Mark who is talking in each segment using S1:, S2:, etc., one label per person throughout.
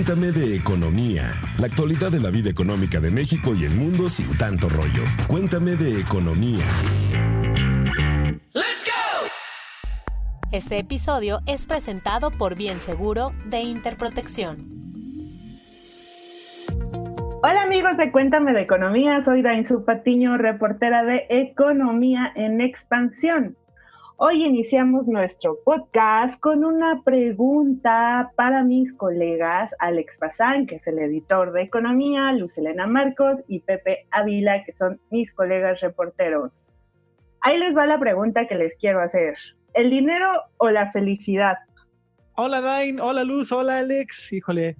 S1: Cuéntame de economía, la actualidad de la vida económica de México y el mundo sin tanto rollo. Cuéntame de economía.
S2: Este episodio es presentado por Bien Seguro de Interprotección.
S3: Hola amigos de Cuéntame de Economía, soy Dainzu Patiño, reportera de Economía en Expansión. Hoy iniciamos nuestro podcast con una pregunta para mis colegas Alex Bazán, que es el editor de Economía, Luz Elena Marcos y Pepe Ávila, que son mis colegas reporteros. Ahí les va la pregunta que les quiero hacer. ¿El dinero o la felicidad?
S4: Hola Dain, hola Luz, hola Alex. Híjole,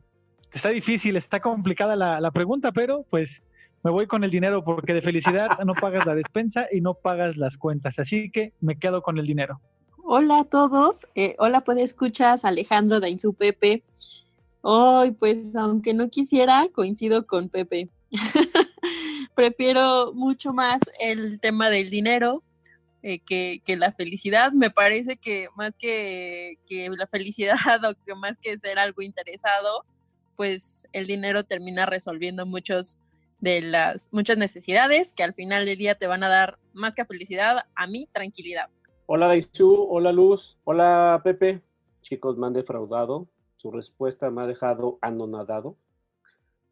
S4: está difícil, está complicada la, la pregunta, pero pues me voy con el dinero porque de felicidad no pagas la despensa y no pagas las cuentas, así que me quedo con el dinero.
S5: Hola a todos, eh, hola puede escuchas Alejandro Dainzu Pepe. Hoy pues aunque no quisiera, coincido con Pepe. Prefiero mucho más el tema del dinero eh, que, que, la felicidad. Me parece que más que, que la felicidad o que más que ser algo interesado, pues el dinero termina resolviendo muchos de las muchas necesidades que al final del día te van a dar más que felicidad, a mí tranquilidad.
S6: Hola Daichu, hola Luz, hola Pepe. Chicos, me han defraudado. Su respuesta me ha dejado anonadado.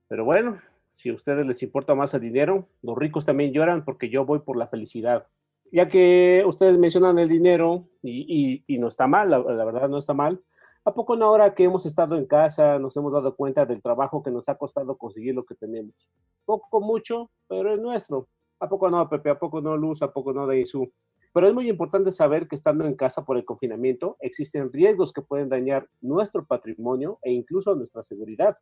S6: Pero bueno, si a ustedes les importa más el dinero, los ricos también lloran porque yo voy por la felicidad. Ya que ustedes mencionan el dinero y, y, no está mal, la, la verdad no está mal, ¿A poco no ahora que hemos estado en casa nos hemos dado cuenta del trabajo que nos ha costado conseguir lo que tenemos? Poco, mucho, pero es nuestro. ¿A poco no, Pepe? ¿A poco no, Luz? ¿A poco no, Daisu? Pero es muy importante saber que estando en casa por el confinamiento existen riesgos que pueden dañar nuestro patrimonio e incluso nuestra seguridad.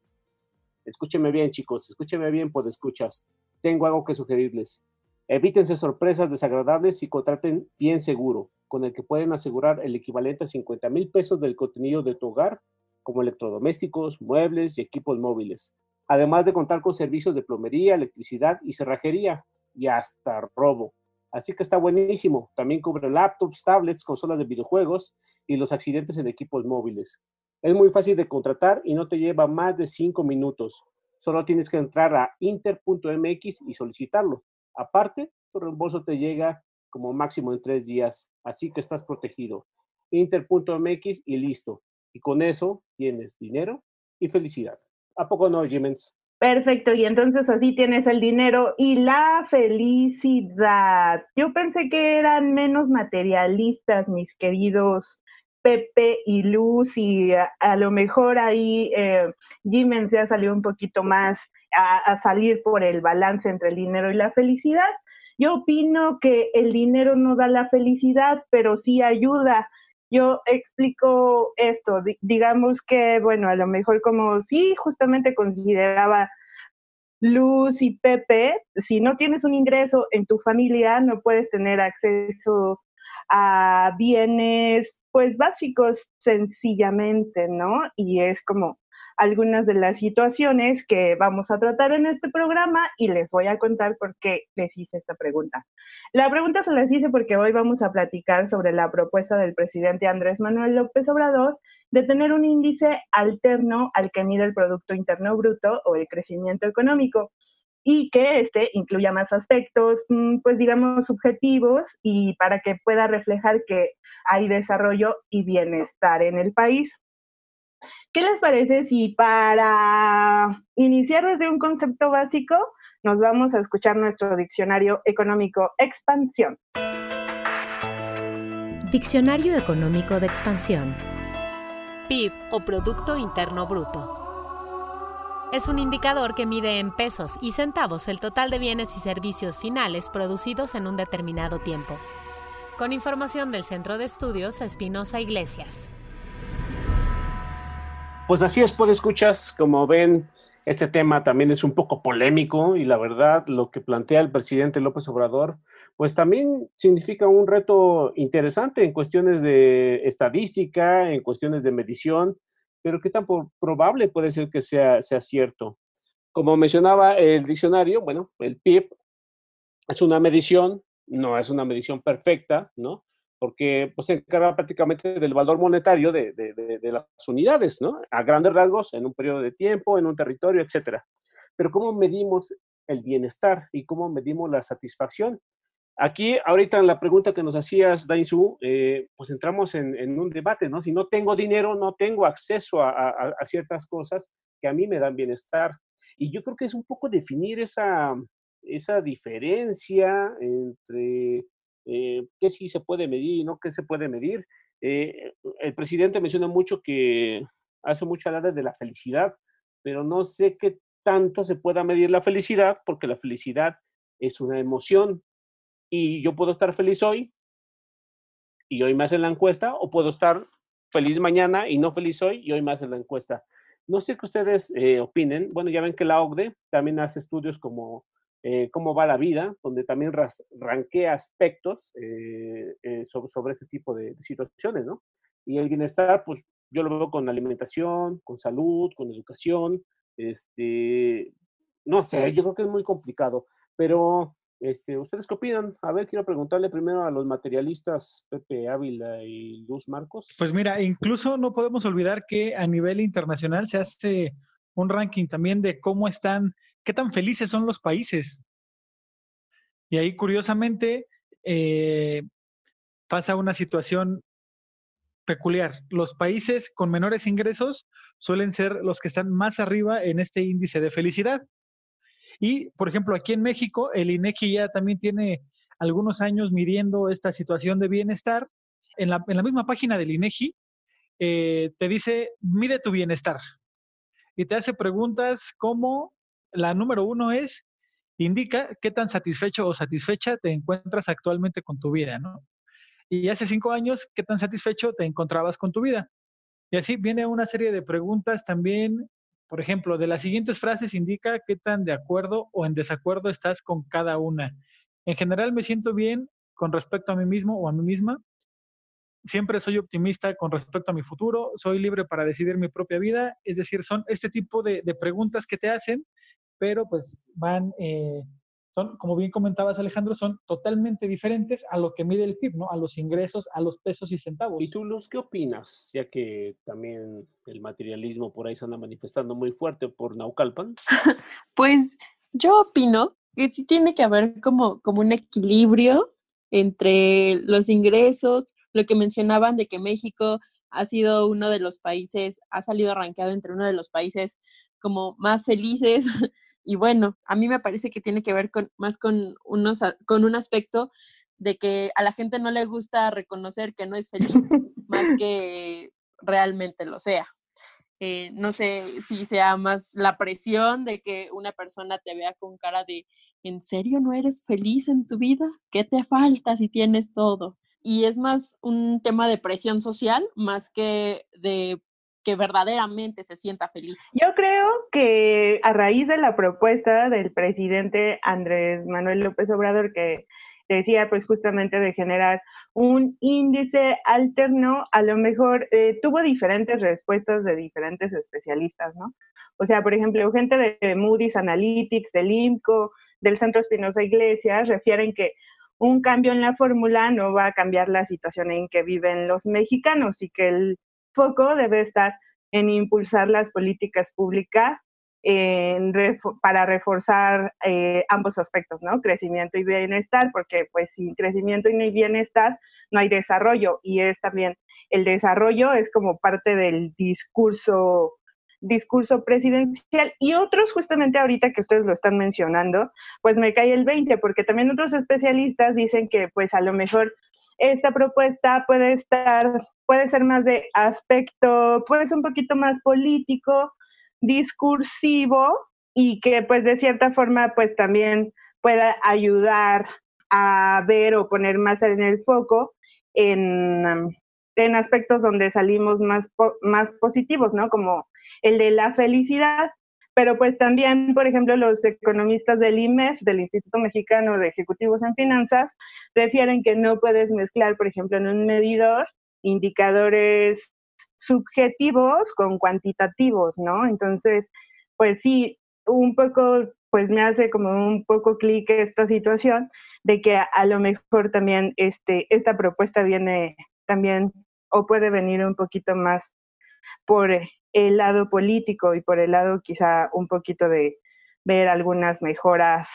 S6: Escúcheme bien, chicos, escúcheme bien, por escuchas. Tengo algo que sugerirles. Evítense sorpresas desagradables y contraten bien seguro, con el que pueden asegurar el equivalente a 50 mil pesos del contenido de tu hogar, como electrodomésticos, muebles y equipos móviles, además de contar con servicios de plomería, electricidad y cerrajería, y hasta robo. Así que está buenísimo. También cubre laptops, tablets, consolas de videojuegos y los accidentes en equipos móviles. Es muy fácil de contratar y no te lleva más de 5 minutos. Solo tienes que entrar a inter.mx y solicitarlo. Aparte, tu reembolso te llega como máximo en tres días, así que estás protegido. Inter.mx y listo. Y con eso tienes dinero y felicidad. ¿A poco no, Jimens?
S3: Perfecto, y entonces así tienes el dinero y la felicidad. Yo pensé que eran menos materialistas, mis queridos Pepe y Luz, y a, lo mejor ahí eh, Jimens ya salió un poquito más a, salir por el balance entre el dinero y la felicidad. Yo opino que el dinero no da la felicidad, pero sí ayuda. Yo explico esto, digamos que, bueno, a lo mejor como sí, justamente consideraba Luz y Pepe, si no tienes un ingreso en tu familia, no puedes tener acceso a bienes, pues básicos sencillamente, ¿no? Y es como, algunas de las situaciones que vamos a tratar en este programa y les voy a contar por qué les hice esta pregunta. La pregunta se las hice porque hoy vamos a platicar sobre la propuesta del presidente Andrés Manuel López Obrador de tener un índice alterno al que mide el Producto Interno Bruto o el crecimiento económico y que este incluya más aspectos, mm, pues digamos, subjetivos y para que pueda reflejar que hay desarrollo y bienestar en el país. ¿Qué les parece si para iniciar desde un concepto básico nos vamos a escuchar nuestro diccionario económico expansión?
S2: Diccionario económico de expansión. PIB o Producto Interno Bruto. Es un indicador que mide en pesos y centavos el total de bienes y servicios finales producidos en un determinado tiempo. Con información del Centro de Estudios Espinosa Iglesias.
S6: Pues así es, por escuchas, como ven, este tema también es un poco polémico y la verdad lo que plantea el presidente López Obrador, pues también significa un reto interesante en cuestiones de estadística, en cuestiones de medición, pero qué tan probable puede ser que sea, sea cierto. Como mencionaba el diccionario, bueno, el PIB es una medición, no es una medición perfecta, ¿no? Porque pues, se encarga prácticamente del valor monetario de, de, las unidades, ¿no? A grandes rasgos, en un periodo de tiempo, en un territorio, etcétera. Pero ¿cómo medimos el bienestar y cómo medimos la satisfacción? Aquí, ahorita en la pregunta que nos hacías, Dainzu, eh, pues entramos en, un debate, ¿no? Si no tengo dinero, no tengo acceso a, ciertas cosas que a mí me dan bienestar. Y yo creo que es un poco definir esa, esa diferencia entre eh, qué sí se puede medir y no qué se puede medir. Eh, el presidente menciona mucho que hace mucha alarde de la felicidad, pero no sé qué tanto se pueda medir la felicidad, porque la felicidad es una emoción, y yo puedo estar feliz hoy y hoy me hacen la encuesta, o puedo estar feliz mañana y no feliz hoy y hoy me hacen la encuesta. No sé qué ustedes eh, opinen. Bueno, ya ven que la OCDE también hace estudios como eh, cómo va la vida, donde también ranquea aspectos eh, sobre, sobre, este tipo de, situaciones, ¿no? Y el bienestar, pues yo lo veo con alimentación, con salud, con educación, este, no sé, yo creo que es muy complicado, pero este, ¿Ustedes qué opinan? A ver, quiero preguntarle primero a los materialistas Pepe Ávila y Luz Marcos.
S4: Pues mira, incluso no podemos olvidar que a nivel internacional se hace un ranking también de cómo están, qué tan felices son los países. Y ahí, curiosamente, eh, pasa una situación peculiar. Los países con menores ingresos suelen ser los que están más arriba en este índice de felicidad. Y, por ejemplo, aquí en México, el INEGI ya también tiene algunos años midiendo esta situación de bienestar. En la, misma página del INEGI eh, te dice, mide tu bienestar. Y te hace preguntas como, la número uno es, indica qué tan satisfecho o satisfecha te encuentras actualmente con tu vida, ¿no? Y hace cinco años, ¿qué tan satisfecho te encontrabas con tu vida? Y así viene una serie de preguntas también por ejemplo, de las siguientes frases indica qué tan de acuerdo o en desacuerdo estás con cada una. En general me siento bien con respecto a mí mismo o a mí misma. Siempre soy optimista con respecto a mi futuro. Soy libre para decidir mi propia vida. Es decir, son este tipo de, preguntas que te hacen, pero pues van eh, son, como bien comentabas Alejandro, son totalmente diferentes a lo que mide el PIB, ¿no? A los ingresos, a los pesos y centavos.
S6: ¿Y tú, Luz, qué opinas? Ya que también el materialismo por ahí se anda manifestando muy fuerte por Naucalpan.
S5: pues yo opino que sí tiene que haber como, como un equilibrio entre los ingresos, lo que mencionaban de que México ha sido uno de los países, ha salido arranqueado entre uno de los países como más felices Y bueno, a mí me parece que tiene que ver con, más con, unos, con un aspecto de que a la gente no le gusta reconocer que no es feliz, más que realmente lo sea. Eh, no sé si sea más la presión de que una persona te vea con cara de, ¿en serio no eres feliz en tu vida? ¿Qué te falta si tienes todo? Y es más un tema de presión social más que de que verdaderamente se sienta feliz.
S3: Yo creo que a raíz de la propuesta del presidente Andrés Manuel López Obrador, que decía pues justamente de generar un índice alterno, a lo mejor eh, tuvo diferentes respuestas de diferentes especialistas, ¿no? O sea, por ejemplo, gente de Moody's Analytics, del IMCO, del Centro Espinosa Iglesias, refieren que un cambio en la fórmula no va a cambiar la situación en que viven los mexicanos y que el foco debe estar en impulsar las políticas públicas para reforzar eh, ambos aspectos, ¿no? Crecimiento y bienestar, porque pues sin crecimiento y bienestar no hay desarrollo y es también el desarrollo es como parte del discurso discurso presidencial y otros justamente ahorita que ustedes lo están mencionando, pues me cae el 20 porque también otros especialistas dicen que pues a lo mejor esta propuesta puede estar puede ser más de aspecto, puede ser un poquito más político, discursivo y que pues de cierta forma pues también pueda ayudar a ver o poner más en el foco en, en aspectos donde salimos más, más positivos, ¿no? Como el de la felicidad, pero pues también, por ejemplo, los economistas del IMEF, del Instituto Mexicano de Ejecutivos en Finanzas, refieren que no puedes mezclar, por ejemplo, en un medidor indicadores subjetivos con cuantitativos, ¿no? Entonces, pues sí, un poco, pues me hace como un poco clic esta situación de que a, lo mejor también este, esta propuesta viene también o puede venir un poquito más por el lado político y por el lado quizá un poquito de ver algunas mejoras,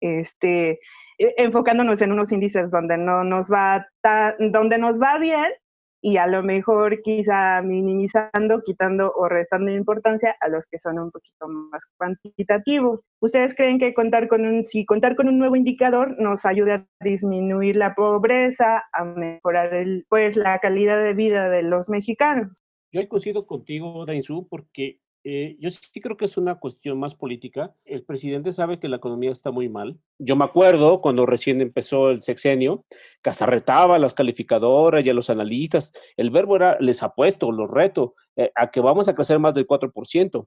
S3: este, e, enfocándonos en unos índices donde no nos va donde nos va bien y a lo mejor quizá minimizando, quitando o restando importancia a los que son un poquito más cuantitativos. ¿Ustedes creen que contar con un, si contar con un nuevo indicador nos ayuda a disminuir la pobreza, a mejorar el, pues, la calidad de vida de los mexicanos?
S6: Yo coincido contigo, Dainzú, porque eh, yo sí creo que es una cuestión más política. El presidente sabe que la economía está muy mal. Yo me acuerdo cuando recién empezó el sexenio, que hasta retaba a las calificadoras y a los analistas. El verbo era, les apuesto, los reto, eh, a que vamos a crecer más del 4%.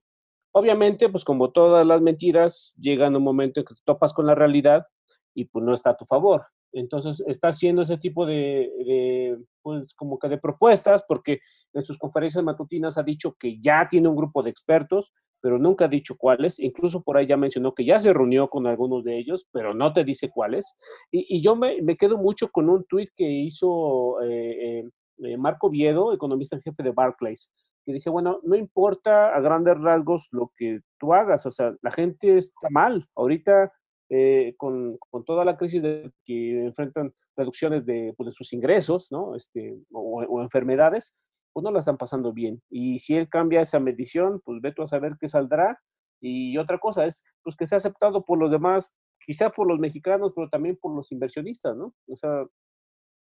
S6: Obviamente, pues como todas las mentiras, llega un momento en que te topas con la realidad y pues no está a tu favor. Entonces está haciendo ese tipo de, pues como que de propuestas, porque en sus conferencias matutinas ha dicho que ya tiene un grupo de expertos, pero nunca ha dicho cuáles. Incluso por ahí ya mencionó que ya se reunió con algunos de ellos, pero no te dice cuáles. Y, yo me, quedo mucho con un tuit que hizo eh, eh, Marco Viedo, economista en jefe de Barclays, que dice, bueno, no importa a grandes rasgos lo que tú hagas, o sea, la gente está mal. Ahorita eh, con, con, toda la crisis de, que enfrentan reducciones de, pues, de sus ingresos, ¿no? Este, o, enfermedades, pues no la están pasando bien. Y si él cambia esa medición, pues ve tú a saber qué saldrá. Y otra cosa es, pues que sea aceptado por los demás, quizá por los mexicanos, pero también por los inversionistas, ¿no? O sea,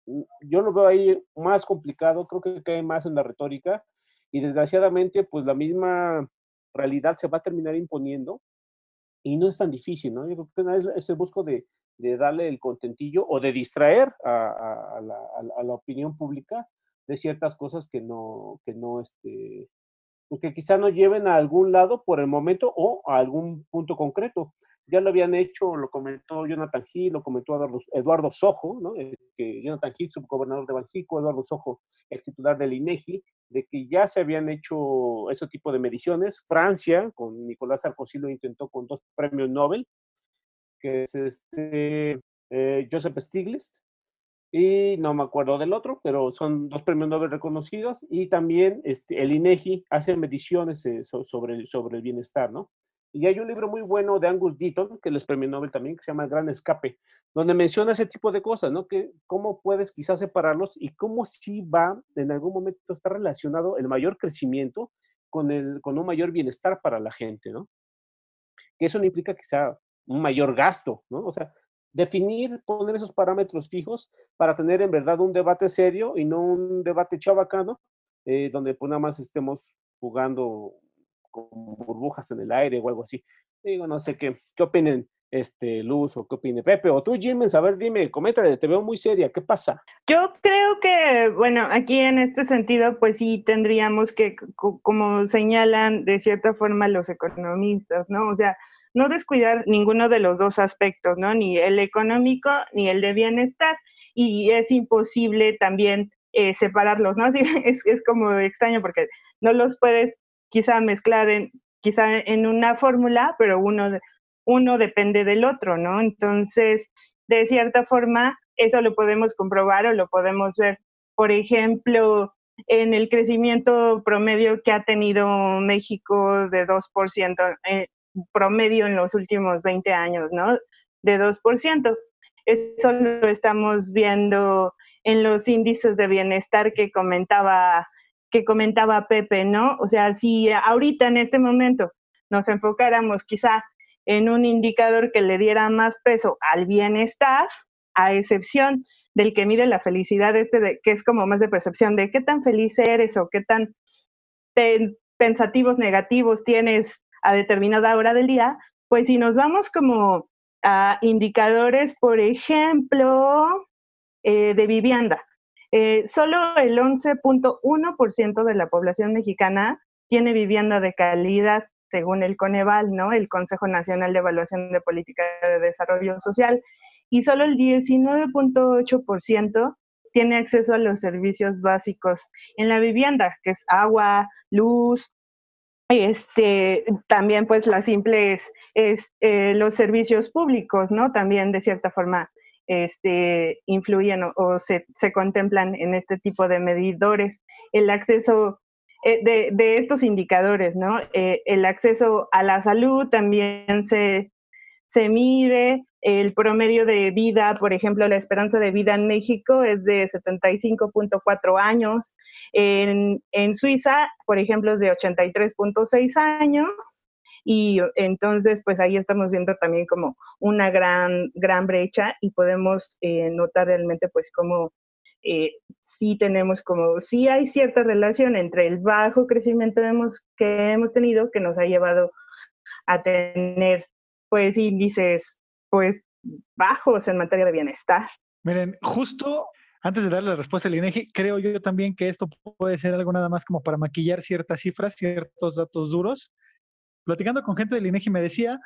S6: mm, yo lo veo ahí más complicado, creo que cae más en la retórica y desgraciadamente, pues la misma realidad se va a terminar imponiendo y no es tan difícil, ¿no? Yo creo que es, el busco de, darle el contentillo o de distraer a, a, la, a, la, opinión pública de ciertas cosas que no, que no, este, pues que quizá no lleven a algún lado por el momento o a algún punto concreto. Ya lo habían hecho, lo comentó Jonathan Gil, lo comentó Eduardo, Sojo, ¿no? Eh, que Jonathan Gil, subgobernador de Banjico, Eduardo Sojo, ex titular del INEGI, de que ya se habían hecho ese tipo de mediciones. Francia, con Nicolás Sarkozy, lo intentó con dos premios Nobel, que es este, eh, Joseph Stiglitz, y no me acuerdo del otro, pero son dos premios Nobel reconocidos, y también este, el INEGI hace mediciones eh, sobre, sobre el bienestar, ¿no? Y hay un libro muy bueno de Angus Deaton, que les premio Nobel también, que se llama El Gran Escape, donde menciona ese tipo de cosas, ¿no? Que cómo puedes quizás separarlos y cómo sí va, en algún momento está relacionado el mayor crecimiento con, el, con un mayor bienestar para la gente, ¿no? Que eso implica sea un mayor gasto, ¿no? O sea, definir, poner esos parámetros fijos para tener en verdad un debate serio y no un debate chabacano, eh, donde pues nada más estemos jugando con burbujas en el aire o algo así. Digo, no sé qué, qué opinen este, Luz o qué opine Pepe o tú, Jiménez, a ver, dime, coméntale, te veo muy seria, ¿qué pasa?
S3: Yo creo que, bueno, aquí en este sentido, pues sí tendríamos que, como señalan de cierta forma los economistas, ¿no? O sea, no descuidar ninguno de los dos aspectos, ¿no? Ni el económico ni el de bienestar. Y es imposible también eh, separarlos, ¿no? Así, es, es como extraño porque no los puedes quizá mezclar en, quizá en una fórmula, pero uno, uno depende del otro, ¿no? Entonces, de cierta forma, eso lo podemos comprobar o lo podemos ver, por ejemplo, en el crecimiento promedio que ha tenido México de 2%, eh, promedio en los últimos 20 años, ¿no? De 2%. Eso lo estamos viendo en los índices de bienestar que comentaba que comentaba Pepe, ¿no? O sea, si ahorita en este momento nos enfocáramos quizá en un indicador que le diera más peso al bienestar, a excepción del que mide la felicidad, este de, que es como más de percepción de qué tan feliz eres o qué tan pensativos negativos tienes a determinada hora del día, pues si nos vamos como a indicadores, por ejemplo, eh, de vivienda, eh, solo el 11.1% de la población mexicana tiene vivienda de calidad, según el Coneval, ¿no? El Consejo Nacional de Evaluación de Política de Desarrollo Social, y solo el 19.8% tiene acceso a los servicios básicos en la vivienda, que es agua, luz, este, también pues las simples, es, eh, los servicios públicos, ¿no? También de cierta forma este, influyen o, se, contemplan en este tipo de medidores. El acceso eh, de, estos indicadores, ¿no? Eh, el acceso a la salud también se, se mide. El promedio de vida, por ejemplo, la esperanza de vida en México es de 75.4 años. En, en Suiza, por ejemplo, es de 83.6 años. Y entonces, pues ahí estamos viendo también como una gran, gran brecha y podemos eh, notar realmente pues como eh, sí tenemos como, sí hay cierta relación entre el bajo crecimiento hemos, que hemos tenido que nos ha llevado a tener pues índices pues bajos en materia de bienestar.
S4: Miren, justo antes de darle la respuesta al INEGI, creo yo también que esto puede ser algo nada más como para maquillar ciertas cifras, ciertos datos duros. Platicando con gente del INEGI me decía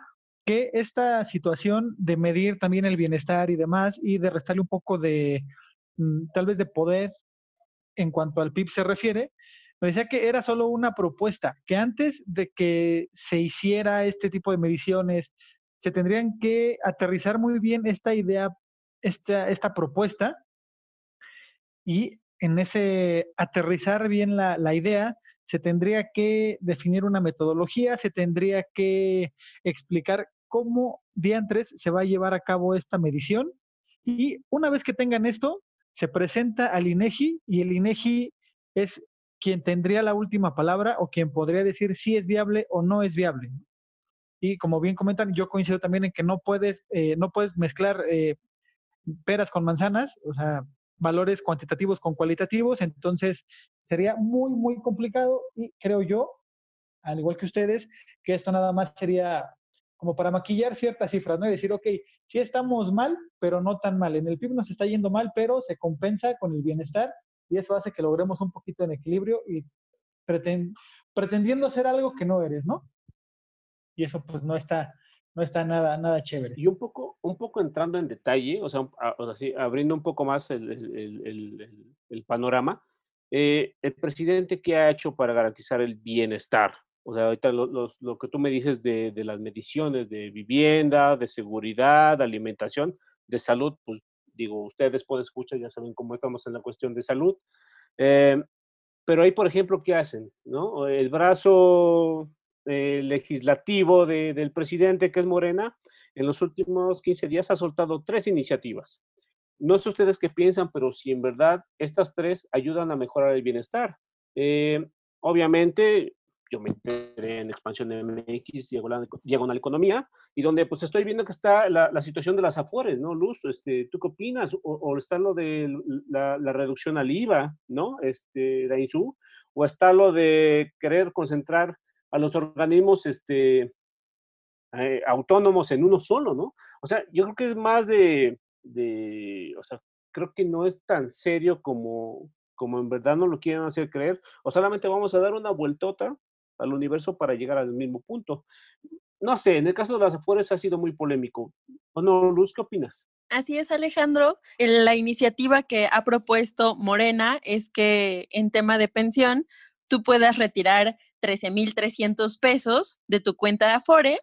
S4: que esta situación de medir también el bienestar y demás y de restarle un poco de mm, tal vez de poder en cuanto al PIB se refiere, me decía que era solo una propuesta, que antes de que se hiciera este tipo de mediciones, se tendrían que aterrizar muy bien esta idea, esta, esta propuesta, y en ese aterrizar bien la, la idea, se tendría que definir una metodología, se tendría que explicar cómo diantres se va a llevar a cabo esta medición. Y una vez que tengan esto, se presenta al INEGI y el INEGI es quien tendría la última palabra o quien podría decir si es viable o no es viable. Y como bien comentan, yo coincido también en que no puedes, eh, no puedes mezclar eh, peras con manzanas, o sea, valores cuantitativos con cualitativos, entonces sería muy, muy complicado y creo yo, al igual que ustedes, que esto nada más sería como para maquillar ciertas cifras, ¿no? Y decir, ok, sí estamos mal, pero no tan mal. En el PIB nos está yendo mal, pero se compensa con el bienestar y eso hace que logremos un poquito en equilibrio y pretendiendo ser algo que no eres, ¿no? Y eso pues no está, no está nada, nada chévere.
S6: Y un poco, un poco entrando en detalle, o sea, abriendo un poco más el, panorama, eh, el presidente, ¿qué ha hecho para garantizar el bienestar? O sea, ahorita lo, lo, que tú me dices de, de, las mediciones de vivienda, de seguridad, de alimentación, de salud, pues digo, ustedes pueden escuchar, ya saben cómo estamos en la cuestión de salud. Eh, pero ahí, por ejemplo, ¿qué hacen? ¿no? El brazo eh, legislativo del presidente, que es Morena, en los últimos 15 días ha soltado tres iniciativas. No sé ustedes qué piensan, pero si en verdad estas tres ayudan a mejorar el bienestar. Eh, obviamente, yo me enteré en Expansión de MX, Diagonal, Diagonal Economía, y donde pues estoy viendo que está la, la, situación de las afores, ¿no? Luz, este, ¿tú qué opinas? O, está lo de la, la, reducción al IVA, ¿no? Este, de INSU, o está lo de querer concentrar a los organismos este, eh, autónomos en uno solo, ¿no? O sea, yo creo que es más de, de, o sea, creo que no es tan serio como, como en verdad no lo quieren hacer creer, o solamente vamos a dar una vueltota al universo para llegar al mismo punto. No sé, en el caso de las afueras ha sido muy polémico. ¿O no, Luz, qué opinas?
S5: Así es, Alejandro. La iniciativa que ha propuesto Morena es que en tema de pensión tú puedas retirar 13.300 pesos de tu cuenta de Afore.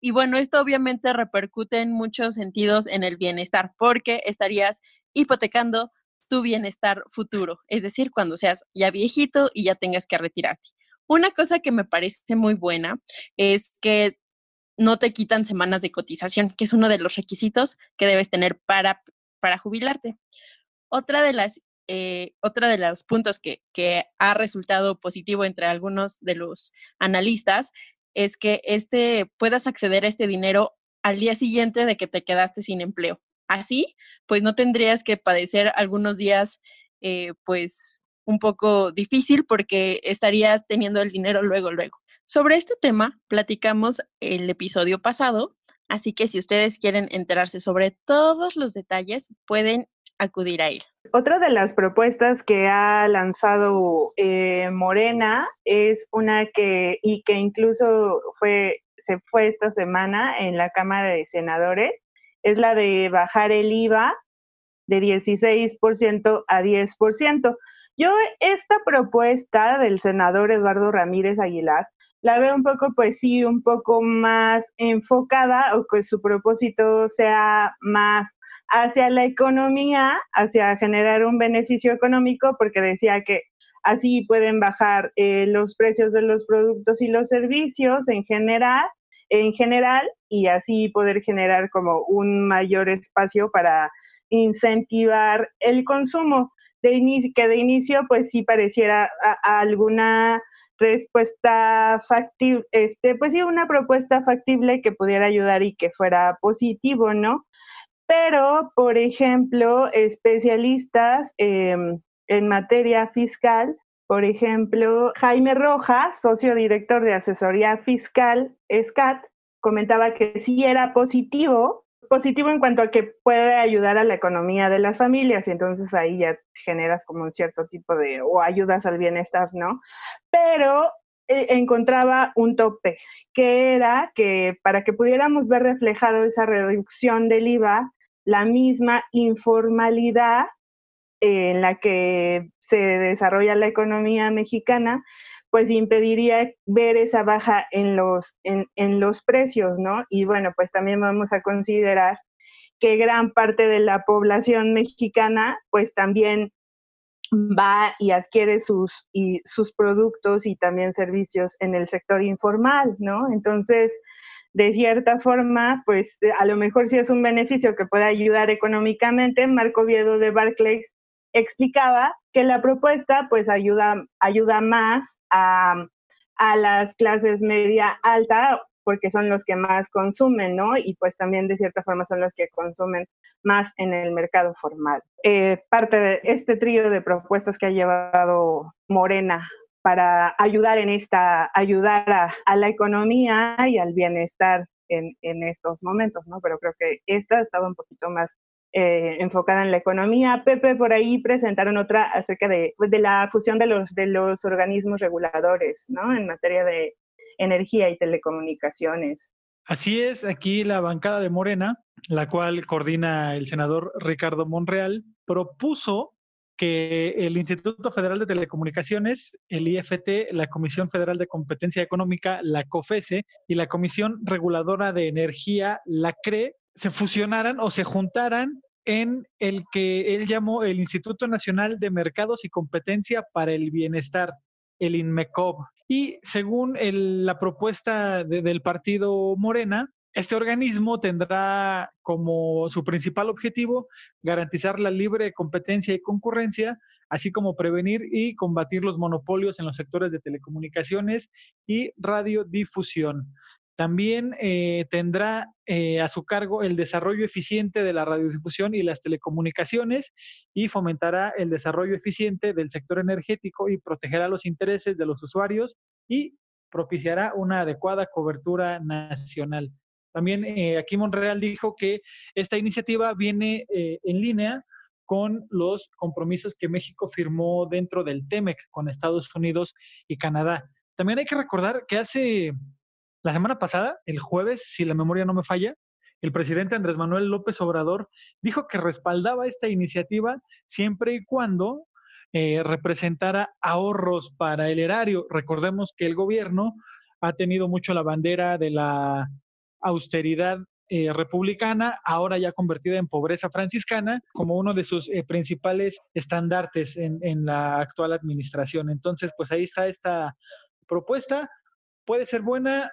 S5: Y bueno, esto obviamente repercute en muchos sentidos en el bienestar, porque estarías hipotecando tu bienestar futuro, es decir, cuando seas ya viejito y ya tengas que retirarte. Una cosa que me parece muy buena es que no te quitan semanas de cotización, que es uno de los requisitos que debes tener para, para jubilarte. Otra de las eh, otro de los puntos que, ha resultado positivo entre algunos de los analistas es que este, puedas acceder a este dinero al día siguiente de que te quedaste sin empleo. Así, pues no tendrías que padecer algunos días, eh, pues un poco difícil porque estarías teniendo el dinero luego, luego. Sobre este tema platicamos el episodio pasado, así que si ustedes quieren enterarse sobre todos los detalles, pueden acudir a él.
S3: Otra de las propuestas que ha lanzado eh, Morena es una que, y que incluso fue, se fue esta semana en la Cámara de Senadores, es la de bajar el IVA de 16% a 10%. Yo esta propuesta del senador Eduardo Ramírez Aguilar la veo un poco, pues sí, un poco más enfocada o que su propósito sea más hacia la economía, hacia generar un beneficio económico, porque decía que así pueden bajar eh, los precios de los productos y los servicios en general, en general, y así poder generar como un mayor espacio para incentivar el consumo. De que de inicio, pues sí pareciera alguna respuesta factible, este, pues sí, una propuesta factible que pudiera ayudar y que fuera positivo, ¿no? Pero, por ejemplo, especialistas em, en materia fiscal, por ejemplo, Jaime Rojas, socio director de asesoría fiscal, SCAT, comentaba que sí era positivo, positivo en cuanto a que puede ayudar a la economía de las familias y entonces ahí ya generas como un cierto tipo de, o ayudas al bienestar, ¿no? Pero eh, encontraba un tope, que era que para que pudiéramos ver reflejado esa reducción del IVA, la misma informalidad en la que se desarrolla la economía mexicana, pues impediría ver esa baja en los, en, los precios, ¿no? Y bueno, pues también vamos a considerar que gran parte de la población mexicana, pues también va y adquiere sus, y, sus productos y también servicios en el sector informal, ¿no? Entonces, de cierta forma, pues a lo mejor si es un beneficio que pueda ayudar económicamente, Marco Viedo de Barclays explicaba que la propuesta pues ayuda, ayuda más a, a las clases media alta porque son los que más consumen, ¿no? Y pues también de cierta forma son los que consumen más en el mercado formal. Eh, parte de este trío de propuestas que ha llevado Morena para ayudar en esta, ayudar a, la economía y al bienestar en, en, estos momentos, ¿no? Pero creo que esta estaba un poquito más eh, enfocada en la economía. Pepe, por ahí presentaron otra acerca de, pues, de la fusión de los, de los organismos reguladores, ¿no? En materia de energía y telecomunicaciones.
S4: Así es, aquí la bancada de Morena, la cual coordina el senador Ricardo Monreal, propuso que el Instituto Federal de Telecomunicaciones, el IFT, la Comisión Federal de Competencia Económica, la COFESE, y la Comisión Reguladora de Energía, la CRE, se fusionaran o se juntaran en el que él llamó el Instituto Nacional de Mercados y Competencia para el Bienestar, el INMECOB. Y según la propuesta del partido Morena, este organismo tendrá como su principal objetivo garantizar la libre competencia y concurrencia, así como prevenir y combatir los monopolios en los sectores de telecomunicaciones y radiodifusión. También eh, tendrá eh, a su cargo el desarrollo eficiente de la radiodifusión y las telecomunicaciones y fomentará el desarrollo eficiente del sector energético y protegerá los intereses de los usuarios y propiciará una adecuada cobertura nacional. También eh, aquí Monreal dijo que esta iniciativa viene eh, en línea con los compromisos que México firmó dentro del TEMEC con Estados Unidos y Canadá. También hay que recordar que hace la semana pasada, el jueves, si la memoria no me falla, el presidente Andrés Manuel López Obrador dijo que respaldaba esta iniciativa siempre y cuando eh, representara ahorros para el erario. Recordemos que el gobierno ha tenido mucho la bandera de la austeridad eh, republicana, ahora ya convertida en pobreza franciscana, como uno de sus eh, principales estandartes en, la actual administración. Entonces, pues ahí está esta propuesta. Puede ser buena.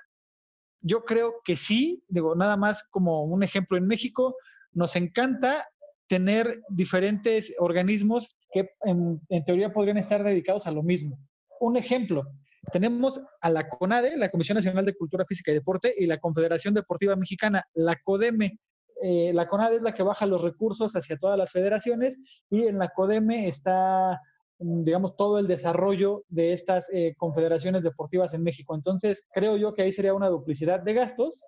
S4: Yo creo que sí, digo, nada más como un ejemplo en México, nos encanta tener diferentes organismos que en teoría podrían estar dedicados a lo mismo. Un ejemplo, tenemos a la CONADE, la Comisión Nacional de Cultura Física y Deporte, y la Confederación Deportiva Mexicana, la CODEME. Eh, la CONADE es la que baja los recursos hacia todas las federaciones y en la CODEME está, mm, digamos, todo el desarrollo de estas eh, confederaciones deportivas en México. Entonces, creo yo que ahí sería una duplicidad de gastos,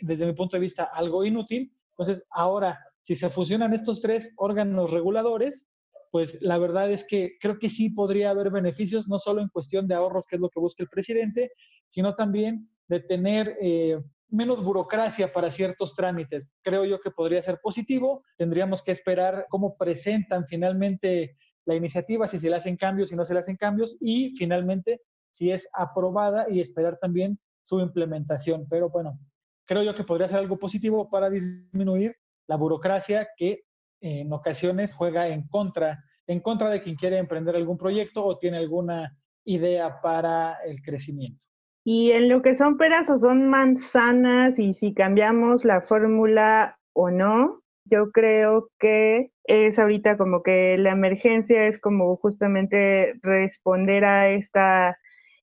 S4: desde mi punto de vista, algo inútil. Entonces, ahora, si se fusionan estos tres órganos reguladores, pues la verdad es que creo que sí podría haber beneficios, no solo en cuestión de ahorros, que es lo que busca el presidente, sino también de tener eh, menos burocracia para ciertos trámites. Creo yo que podría ser positivo. Tendríamos que esperar cómo presentan finalmente la iniciativa, si se le hacen cambios, si no se le hacen cambios, y finalmente si es aprobada y esperar también su implementación. Pero bueno, creo yo que podría ser algo positivo para disminuir la burocracia que en ocasiones juega en contra, en contra de quien quiere emprender algún proyecto o tiene alguna idea para el crecimiento.
S3: Y en lo que son peras o son manzanas y si cambiamos la fórmula o no, yo creo que es ahorita como que la emergencia es como justamente responder a esta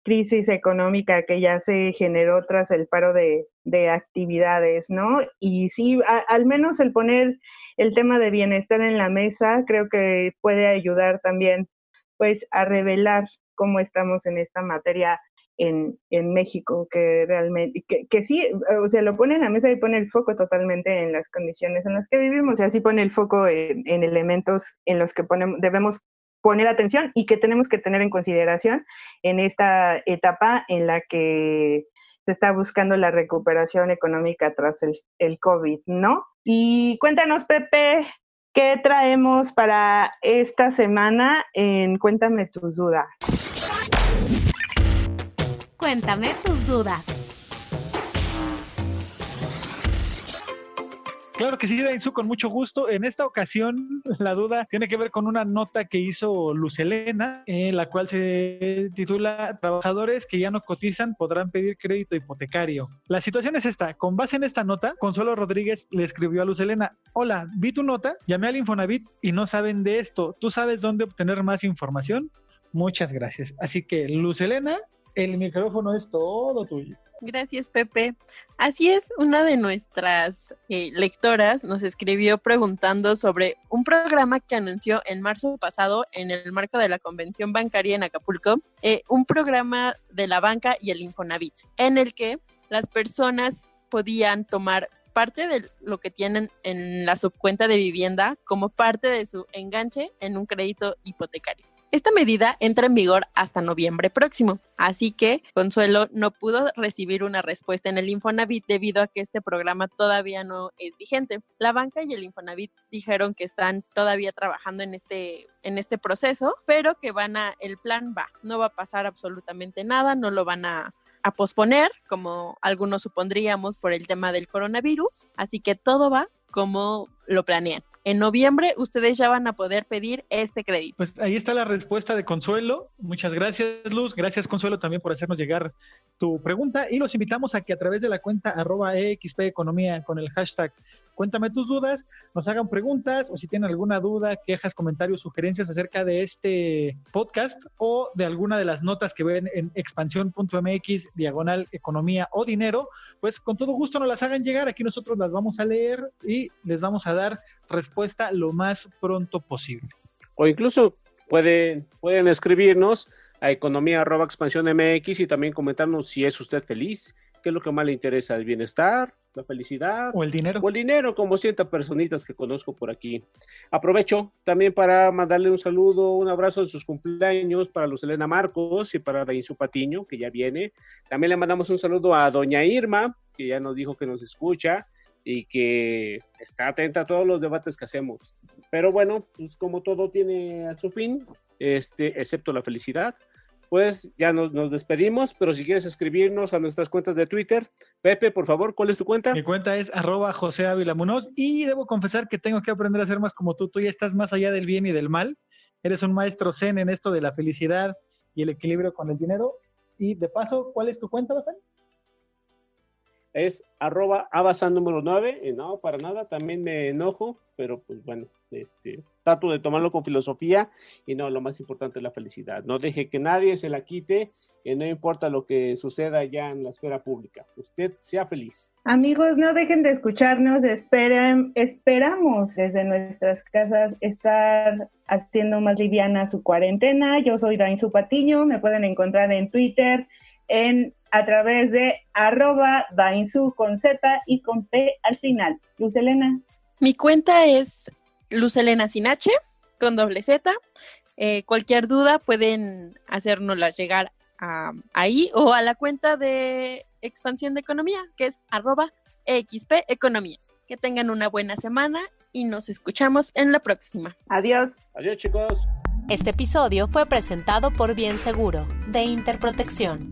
S3: crisis económica que ya se generó tras el paro de, actividades, ¿no? Y sí, al menos el poner el tema de bienestar en la mesa creo que puede ayudar también pues a revelar cómo estamos en esta materia en, en México, que realmente, que, que, sí, o sea, lo pone en la mesa y pone el foco totalmente en las condiciones en las que vivimos, y así pone el foco en, en elementos en los que ponemos, debemos poner atención y que tenemos que tener en consideración en esta etapa en la que se está buscando la recuperación económica tras el, el COVID, ¿no? Y cuéntanos, Pepe, ¿qué traemos para esta semana en Cuéntame tus dudas?
S2: Cuéntame tus dudas.
S4: Claro que sí, Dainzu, con mucho gusto. En esta ocasión, la duda tiene que ver con una nota que hizo Luz Elena, en la cual se titula Trabajadores que ya no cotizan podrán pedir crédito hipotecario. La situación es esta. Con base en esta nota, Consuelo Rodríguez le escribió a Luz Elena, hola, vi tu nota, llamé al Infonavit y no saben de esto. ¿Tú sabes dónde obtener más información? Muchas gracias. Así que, Luz Elena, el micrófono es todo tuyo.
S5: Gracias, Pepe. Así es, una de nuestras eh, lectoras nos escribió preguntando sobre un programa que anunció en marzo pasado en el marco de la Convención Bancaria en Acapulco, eh, un programa de la banca y el Infonavit, en el que las personas podían tomar parte de lo que tienen en la subcuenta de vivienda como parte de su enganche en un crédito hipotecario. Esta medida entra en vigor hasta noviembre próximo, así que Consuelo no pudo recibir una respuesta en el Infonavit debido a que este programa todavía no es vigente. La banca y el Infonavit dijeron que están todavía trabajando en este en este proceso, pero que van a el plan va, no va a pasar absolutamente nada, no lo van a a posponer, como algunos supondríamos por el tema del coronavirus, así que todo va como lo planean en noviembre ustedes ya van a poder pedir este crédito.
S4: Pues ahí está la respuesta de Consuelo. Muchas gracias, Luz. Gracias, Consuelo, también por hacernos llegar tu pregunta. Y los invitamos a que a través de la cuenta arroba EXP Economía con el hashtag Cuéntame tus dudas, nos hagan preguntas o si tienen alguna duda, quejas, comentarios, sugerencias acerca de este podcast o de alguna de las notas que ven en expansión.mx, diagonal economía o dinero, pues con todo gusto nos las hagan llegar. Aquí nosotros las vamos a leer y les vamos a dar respuesta lo más pronto posible.
S6: O incluso pueden, pueden escribirnos a economía MX y también comentarnos si es usted feliz, qué es lo que más le interesa, el bienestar, la felicidad.
S4: O el dinero.
S6: O el dinero, como ciertas personitas que conozco por aquí. Aprovecho también para mandarle un saludo, un abrazo en sus cumpleaños para Luz Elena Marcos y para Dainzu Patiño, que ya viene. También le mandamos un saludo a Doña Irma, que ya nos dijo que nos escucha y que está atenta a todos los debates que hacemos. Pero bueno, pues como todo tiene a su fin, este, excepto la felicidad, pues ya nos, despedimos, pero si quieres escribirnos a nuestras cuentas de Twitter, Pepe, por favor, ¿cuál es tu cuenta?
S4: Mi cuenta es arroba José Ávila y debo confesar que tengo que aprender a ser más como tú, tú ya estás más allá del bien y del mal, eres un maestro zen en esto de la felicidad y el equilibrio con el dinero, y de paso, ¿cuál es tu cuenta, Basan?
S6: Es arroba abasan número 9, y no, para nada, también me enojo, pero pues bueno, este, trato de tomarlo con filosofía y no, lo más importante es la felicidad. No deje que nadie se la quite, y no importa lo que suceda ya en la esfera pública. Usted sea feliz.
S3: Amigos, no dejen de escucharnos, esperen, esperamos desde nuestras casas estar haciendo más liviana su cuarentena. Yo soy Dain Patiño, me pueden encontrar en Twitter, en a través de arroba Dainzu con Z y con P al final. Luz Elena.
S5: Mi cuenta es Luz Elena sin H, con doble Z. Eh, cualquier duda pueden hacérnosla llegar ahí o a la cuenta de expansión de economía, que es arroba XP Economía. Que tengan una buena semana y nos escuchamos en la próxima.
S3: Adiós.
S6: Adiós chicos.
S2: Este episodio fue presentado por Bien Seguro, de Interprotección.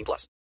S7: 18 plus.